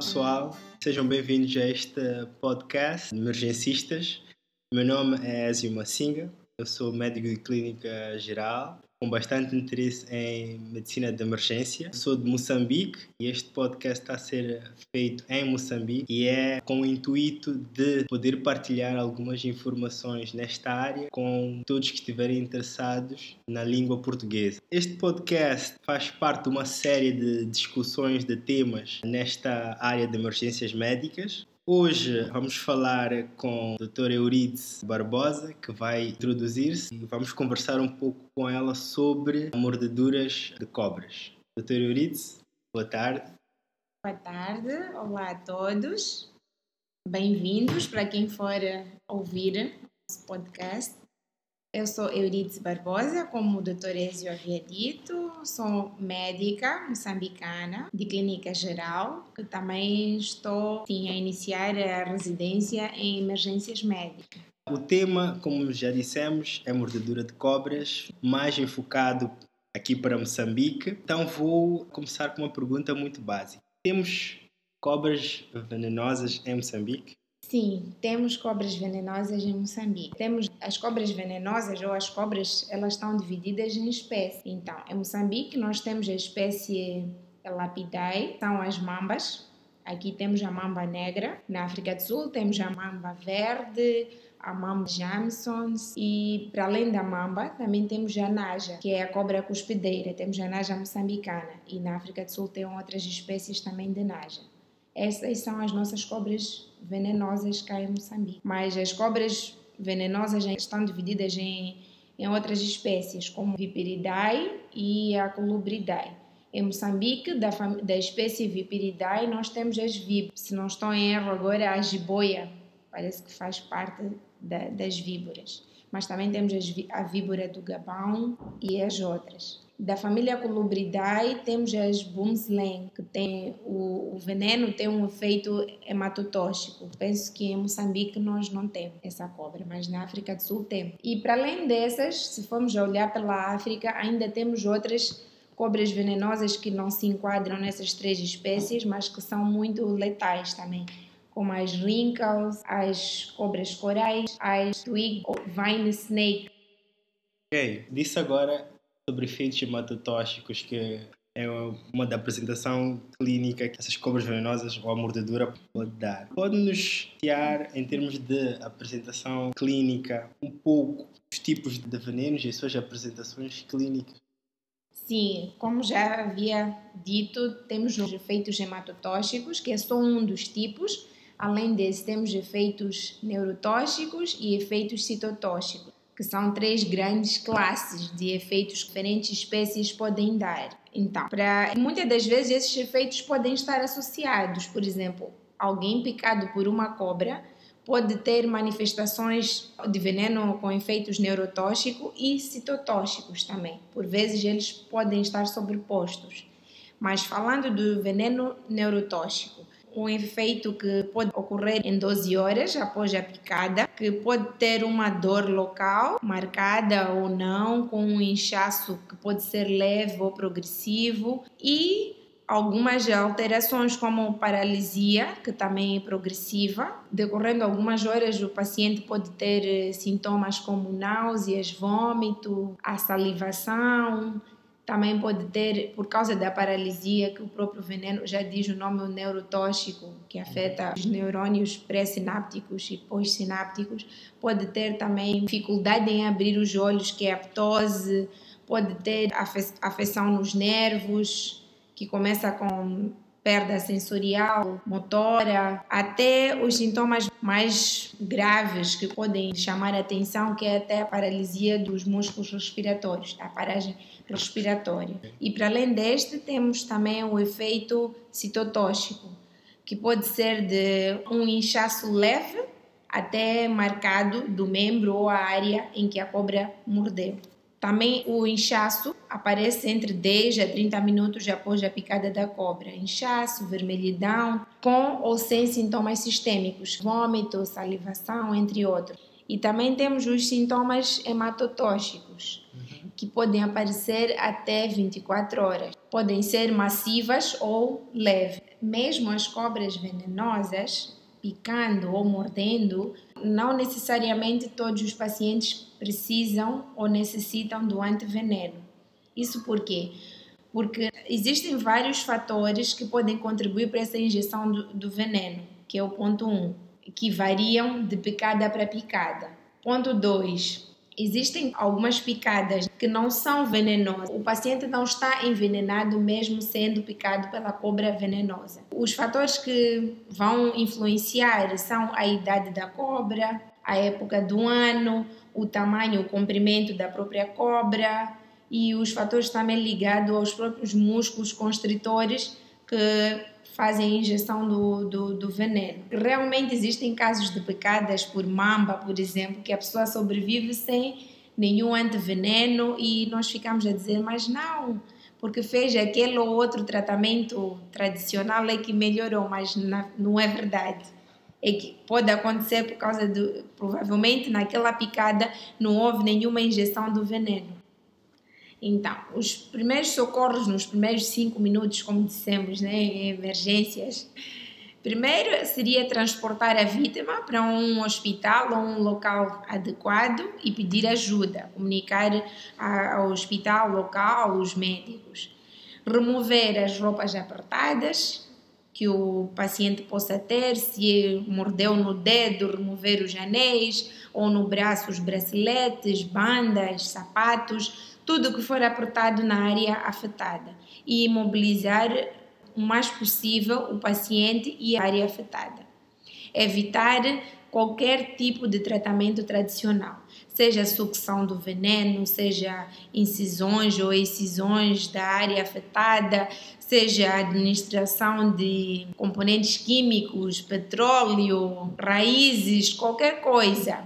pessoal, sejam bem-vindos a este podcast emergencistas. Meu nome é Ezio Massinga, eu sou médico de clínica geral com bastante interesse em medicina de emergência. Sou de Moçambique e este podcast está a ser feito em Moçambique e é com o intuito de poder partilhar algumas informações nesta área com todos que estiverem interessados na língua portuguesa. Este podcast faz parte de uma série de discussões de temas nesta área de emergências médicas Hoje vamos falar com a doutora Euridice Barbosa, que vai introduzir-se e vamos conversar um pouco com ela sobre mordeduras de cobras. Doutora Euridice, boa tarde. Boa tarde, olá a todos. Bem-vindos para quem for ouvir nosso podcast. Eu sou Euridice Barbosa, como o Dr. Ezio havia dito, sou médica moçambicana de clínica geral, que também estou sim, a iniciar a residência em emergências médicas. O tema, como já dissemos, é mordedura de cobras, mais enfocado aqui para Moçambique. Então vou começar com uma pergunta muito básica. Temos cobras venenosas em Moçambique? Sim, temos cobras venenosas em Moçambique. Temos as cobras venenosas ou as cobras, elas estão divididas em espécies. Então, em Moçambique nós temos a espécie Lapidae, são as mambas. Aqui temos a mamba negra. Na África do Sul temos a mamba verde, a mamba Jamesons e para além da mamba também temos a naja, que é a cobra cuspideira. Temos a naja moçambicana e na África do Sul tem outras espécies também de naja. Essas são as nossas cobras venenosas cá em Moçambique. Mas as cobras venenosas estão divididas em, em outras espécies, como Viperidae e a Colubridae. Em Moçambique, da, da espécie Viperidae, nós temos as vib. Se não estou em erro agora, a jiboia, parece que faz parte da, das víboras. Mas também temos a víbora do Gabão e as outras. Da família Colubridae temos as Bumslen, que tem o, o, veneno tem um efeito hematotóxico. Penso que em Moçambique nós não temos essa cobra, mas na África do Sul temos. E para além dessas, se formos olhar pela África, ainda temos outras cobras venenosas que não se enquadram nessas três espécies, mas que são muito letais também como as wrinkles, as cobras corais, as twig vine snake. Ok, disse agora sobre efeitos hematotóxicos, que é uma da apresentação clínica que essas cobras venenosas ou a mordedura pode dar. Pode-nos guiar em termos de apresentação clínica um pouco os tipos de venenos e as suas apresentações clínicas? Sim, como já havia dito, temos os efeitos hematotóxicos, que é só um dos tipos. Além desse, temos efeitos neurotóxicos e efeitos citotóxicos que são três grandes classes de efeitos que diferentes espécies podem dar. Então, para muitas das vezes esses efeitos podem estar associados, por exemplo, alguém picado por uma cobra pode ter manifestações de veneno com efeitos neurotóxicos e citotóxicos também. Por vezes eles podem estar sobrepostos. Mas falando do veneno neurotóxico, um efeito que pode ocorrer em 12 horas após a picada, que pode ter uma dor local, marcada ou não, com um inchaço que pode ser leve ou progressivo e algumas alterações como paralisia, que também é progressiva. Decorrendo algumas horas, o paciente pode ter eh, sintomas como náuseas, vômito, a salivação, também pode ter, por causa da paralisia, que o próprio veneno já diz o nome, o neurotóxico, que afeta os neurônios pré-sinápticos e pós-sinápticos, pode ter também dificuldade em abrir os olhos, que é a ptose, pode ter afecção nos nervos, que começa com perda sensorial, motora, até os sintomas mais graves que podem chamar a atenção, que é até a paralisia dos músculos respiratórios, a paragem respiratória. E para além deste, temos também o efeito citotóxico, que pode ser de um inchaço leve até marcado do membro ou a área em que a cobra mordeu. Também o inchaço aparece entre 10 a 30 minutos após a picada da cobra. Inchaço, vermelhidão, com ou sem sintomas sistêmicos, vômito, salivação, entre outros. E também temos os sintomas hematotóxicos, uhum. que podem aparecer até 24 horas. Podem ser massivas ou leves. mesmo as cobras venenosas, picando ou mordendo, não necessariamente todos os pacientes precisam ou necessitam do antiveneno. Isso por quê? Porque existem vários fatores que podem contribuir para essa injeção do, do veneno, que é o ponto 1, um, que variam de picada para picada. Ponto 2. Existem algumas picadas que não são venenosas. O paciente não está envenenado mesmo sendo picado pela cobra venenosa. Os fatores que vão influenciar são a idade da cobra, a época do ano, o tamanho, o comprimento da própria cobra e os fatores também ligados aos próprios músculos constritores que fazem a injeção do, do, do, veneno. Realmente existem casos de picadas por mamba, por exemplo, que a pessoa sobrevive sem nenhum antiveneno e nós ficamos a dizer, mas não, porque fez aquele ou outro tratamento tradicional é que melhorou, mas não é verdade. É que pode acontecer por causa do. Provavelmente naquela picada não houve nenhuma injeção do veneno. Então, os primeiros socorros nos primeiros cinco minutos, como dissemos, né, em emergências, primeiro seria transportar a vítima para um hospital ou um local adequado e pedir ajuda, comunicar ao hospital local, os médicos. Remover as roupas apertadas que o paciente possa ter, se mordeu no dedo, remover os anéis, ou no braço os braceletes, bandas, sapatos, tudo que for apertado na área afetada e imobilizar o mais possível o paciente e a área afetada. Evitar qualquer tipo de tratamento tradicional, seja sucção do veneno, seja incisões ou excisões da área afetada, seja administração de componentes químicos, petróleo, raízes, qualquer coisa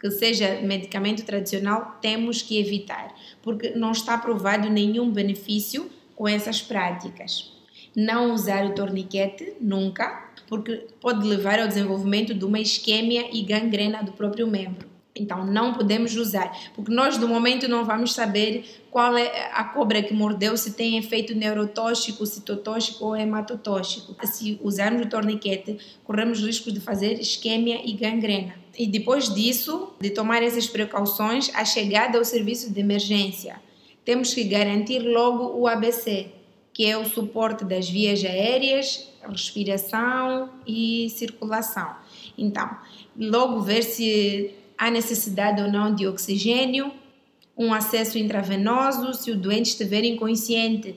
que seja medicamento tradicional, temos que evitar, porque não está provado nenhum benefício com essas práticas. Não usar o torniquete nunca, porque pode levar ao desenvolvimento de uma isquemia e gangrena do próprio membro. Então não podemos usar, porque nós do momento não vamos saber qual é a cobra que mordeu, se tem efeito neurotóxico, citotóxico ou hematotóxico. Se usarmos o torniquete, corremos risco de fazer isquemia e gangrena. E depois disso, de tomar essas precauções, a chegada ao serviço de emergência, temos que garantir logo o ABC, que é o suporte das vias aéreas, respiração e circulação. Então, logo ver se há necessidade ou não de oxigênio, um acesso intravenoso, se o doente estiver inconsciente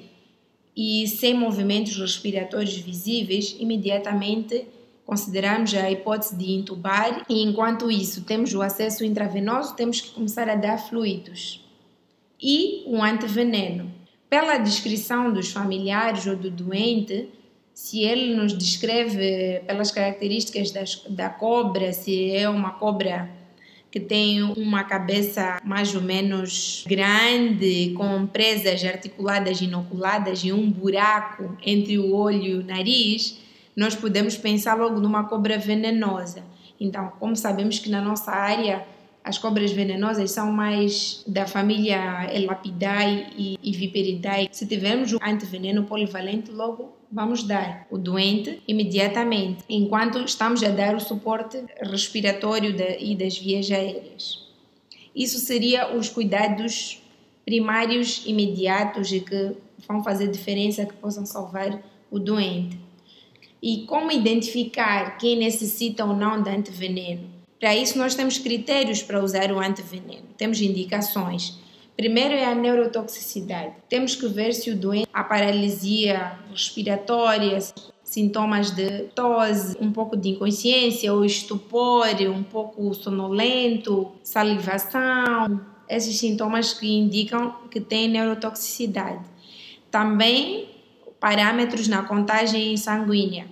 e sem movimentos respiratórios visíveis, imediatamente consideramos a hipótese de intubar e enquanto isso temos o acesso intravenoso, temos que começar a dar fluidos. E um antiveneno. Pela descrição dos familiares ou do doente, se ele nos descreve pelas características das, da cobra, se é uma cobra que tem uma cabeça mais ou menos grande, com presas articuladas inoculadas e um buraco entre o olho e o nariz, nós podemos pensar logo numa cobra venenosa. Então, como sabemos que na nossa área as cobras venenosas são mais da família Elapidae e, e Viperidae. Se tivermos um antiveneno polivalente, logo vamos dar o doente imediatamente, enquanto estamos a dar o suporte respiratório e das vias aéreas. Isso seria os cuidados primários imediatos e que vão fazer diferença, que possam salvar o doente. E como identificar quem necessita ou não de antiveneno? Para isso, nós temos critérios para usar o antiveneno, temos indicações. Primeiro é a neurotoxicidade. Temos que ver se o doente a paralisia respiratória, sintomas de tosse, um pouco de inconsciência ou estupor, um pouco sonolento, salivação, esses sintomas que indicam que tem neurotoxicidade. Também parâmetros na contagem sanguínea.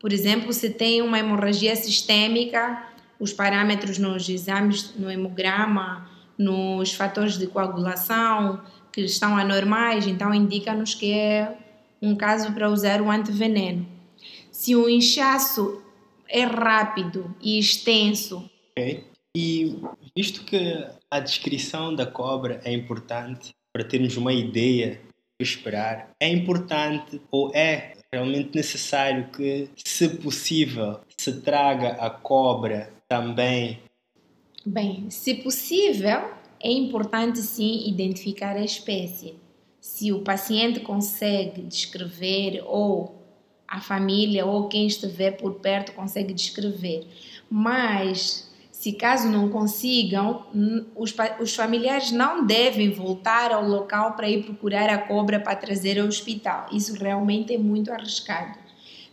Por exemplo, se tem uma hemorragia sistêmica, os parâmetros nos exames, no hemograma, nos fatores de coagulação que estão anormais, então indica-nos que é um caso para usar o antiveneno. Se o inchaço é rápido e extenso. Ok. E visto que a descrição da cobra é importante para termos uma ideia esperar, é importante ou é realmente necessário que, se possível, se traga a cobra também? Bem, se possível, é importante sim identificar a espécie. Se o paciente consegue descrever ou a família ou quem estiver por perto consegue descrever. Mas se caso não consigam, os, os familiares não devem voltar ao local para ir procurar a cobra para trazer ao hospital. Isso realmente é muito arriscado.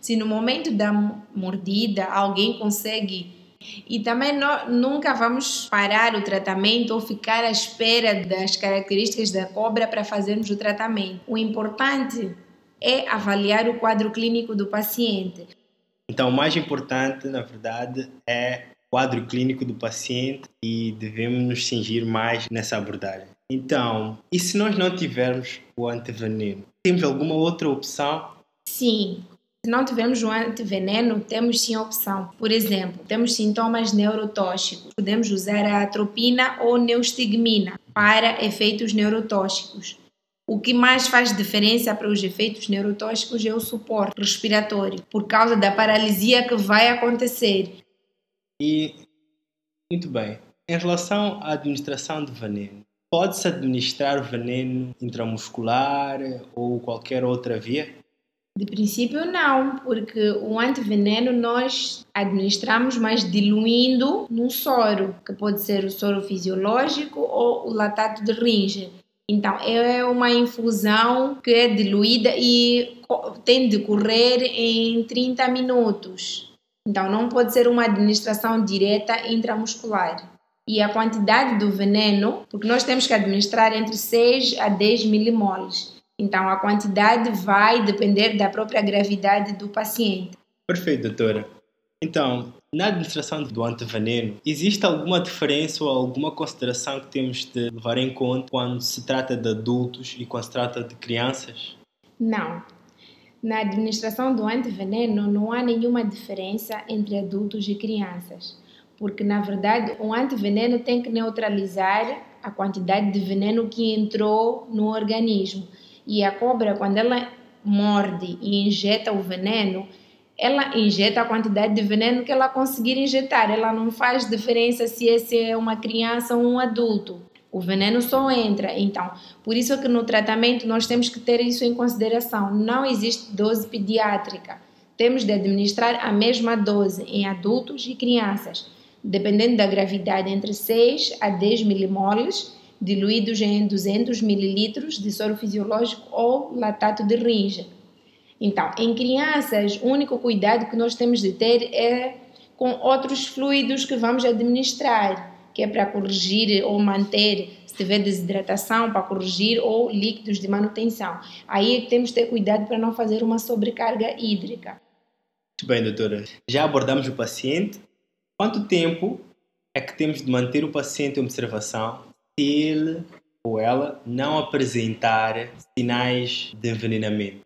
Se no momento da mordida alguém consegue e também não, nunca vamos parar o tratamento ou ficar à espera das características da cobra para fazermos o tratamento. O importante é avaliar o quadro clínico do paciente. Então, o mais importante, na verdade, é o quadro clínico do paciente e devemos nos cingir mais nessa abordagem. Então, e se nós não tivermos o antiveneno? Temos alguma outra opção? Sim, se não tivermos o antiveneno, temos sim opção. Por exemplo, temos sintomas neurotóxicos. Podemos usar a atropina ou neostigmina para efeitos neurotóxicos. O que mais faz diferença para os efeitos neurotóxicos é o suporte respiratório, por causa da paralisia que vai acontecer. E, muito bem, em relação à administração de veneno, pode-se administrar veneno intramuscular ou qualquer outra via? De princípio, não, porque o antiveneno nós administramos, mas diluindo num soro, que pode ser o soro fisiológico ou o latato de ringe. Então, é uma infusão que é diluída e tem de correr em 30 minutos. Então, não pode ser uma administração direta intramuscular. E a quantidade do veneno, porque nós temos que administrar entre 6 a 10 milimoles. Então, a quantidade vai depender da própria gravidade do paciente. Perfeito, doutora. Então, na administração do antiveneno, existe alguma diferença ou alguma consideração que temos de levar em conta quando se trata de adultos e quando se trata de crianças? Não. Na administração do antiveneno não há nenhuma diferença entre adultos e crianças, porque na verdade o antiveneno tem que neutralizar a quantidade de veneno que entrou no organismo. E a cobra, quando ela morde e injeta o veneno, ela injeta a quantidade de veneno que ela conseguir injetar. Ela não faz diferença se esse é uma criança ou um adulto. O veneno só entra. Então, por isso que no tratamento nós temos que ter isso em consideração. Não existe dose pediátrica. Temos de administrar a mesma dose em adultos e crianças, dependendo da gravidade, entre 6 a 10 milimoles diluídos em 200 ml de soro fisiológico ou latato de ringe. Então, em crianças, o único cuidado que nós temos de ter é com outros fluidos que vamos administrar, que é para corrigir ou manter, se tiver desidratação, para corrigir ou líquidos de manutenção. Aí temos de ter cuidado para não fazer uma sobrecarga hídrica. Muito bem, doutora. Já abordamos o paciente. Quanto tempo é que temos de manter o paciente em observação se ele ou ela não apresentar sinais de envenenamento?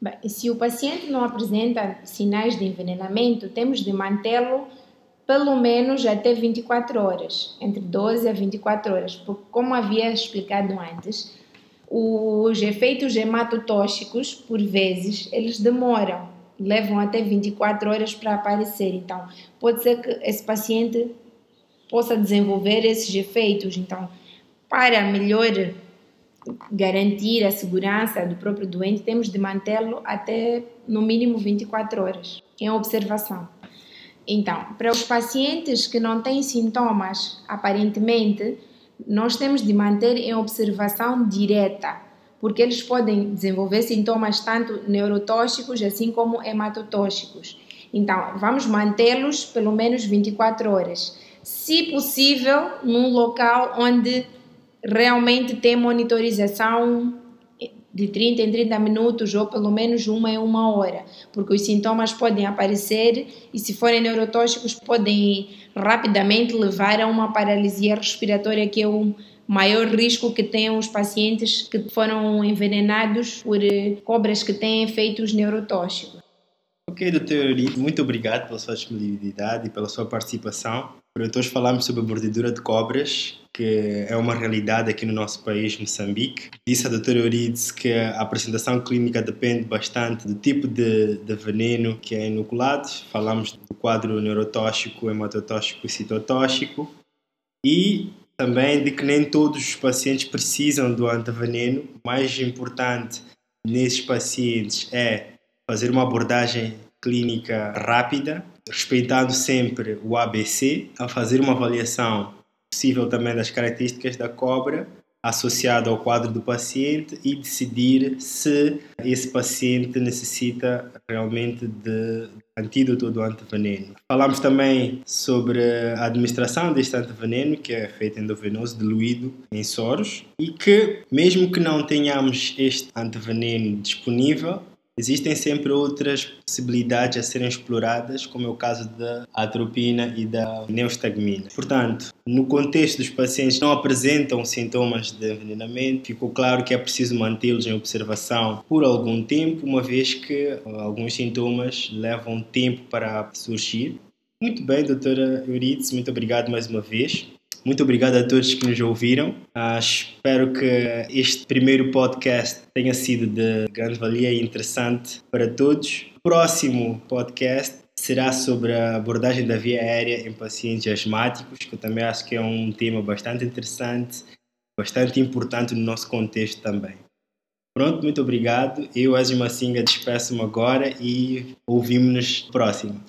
Bem, se o paciente não apresenta sinais de envenenamento, temos de mantê-lo pelo menos até 24 horas, entre 12 a 24 horas, porque como havia explicado antes, os efeitos hematotóxicos, por vezes, eles demoram, levam até 24 horas para aparecer. Então, pode ser que esse paciente possa desenvolver esses efeitos. Então, para melhor garantir a segurança do próprio doente, temos de mantê-lo até no mínimo 24 horas em observação. Então, para os pacientes que não têm sintomas, aparentemente, nós temos de manter em observação direta, porque eles podem desenvolver sintomas tanto neurotóxicos assim como hematotóxicos. Então, vamos mantê-los pelo menos 24 horas se possível, num local onde realmente tem monitorização de 30 em 30 minutos ou pelo menos uma em uma hora, porque os sintomas podem aparecer e se forem neurotóxicos podem rapidamente levar a uma paralisia respiratória que é o maior risco que têm os pacientes que foram envenenados por eh, cobras que têm efeitos neurotóxicos. Ok, doutor muito obrigado pela sua disponibilidade e pela sua participação. Para hoje falamos sobre a mordedura de cobras, que é uma realidade aqui no nosso país, Moçambique. Disse a doutora Euridice que a apresentação clínica depende bastante do tipo de, de veneno que é inoculado. Falamos do quadro neurotóxico, hematotóxico e citotóxico. E também de que nem todos os pacientes precisam do antiveneno. O mais importante nesses pacientes é fazer uma abordagem clínica rápida, respeitando sempre o ABC, a fazer uma avaliação possível também das características da cobra associado ao quadro do paciente e decidir se esse paciente necessita realmente de antídoto do antiveneno. Falamos também sobre a administração deste antiveneno, que é feito endovenoso, diluído em soros, e que mesmo que não tenhamos este antiveneno disponível, Existem sempre outras possibilidades a serem exploradas, como é o caso da atropina e da neostagmina. Portanto, no contexto dos pacientes que não apresentam sintomas de envenenamento, ficou claro que é preciso mantê-los em observação por algum tempo, uma vez que alguns sintomas levam tempo para surgir. Muito bem, doutora Euridice, muito obrigado mais uma vez. Muito obrigado a todos que nos ouviram. Uh, espero que este primeiro podcast tenha sido de grande valia e interessante para todos. O próximo podcast será sobre a abordagem da via aérea em pacientes asmáticos, que eu também acho que é um tema bastante interessante, bastante importante no nosso contexto também. Pronto, muito obrigado. Eu, Azima Singa, despeço-me agora e ouvimos-nos próximo.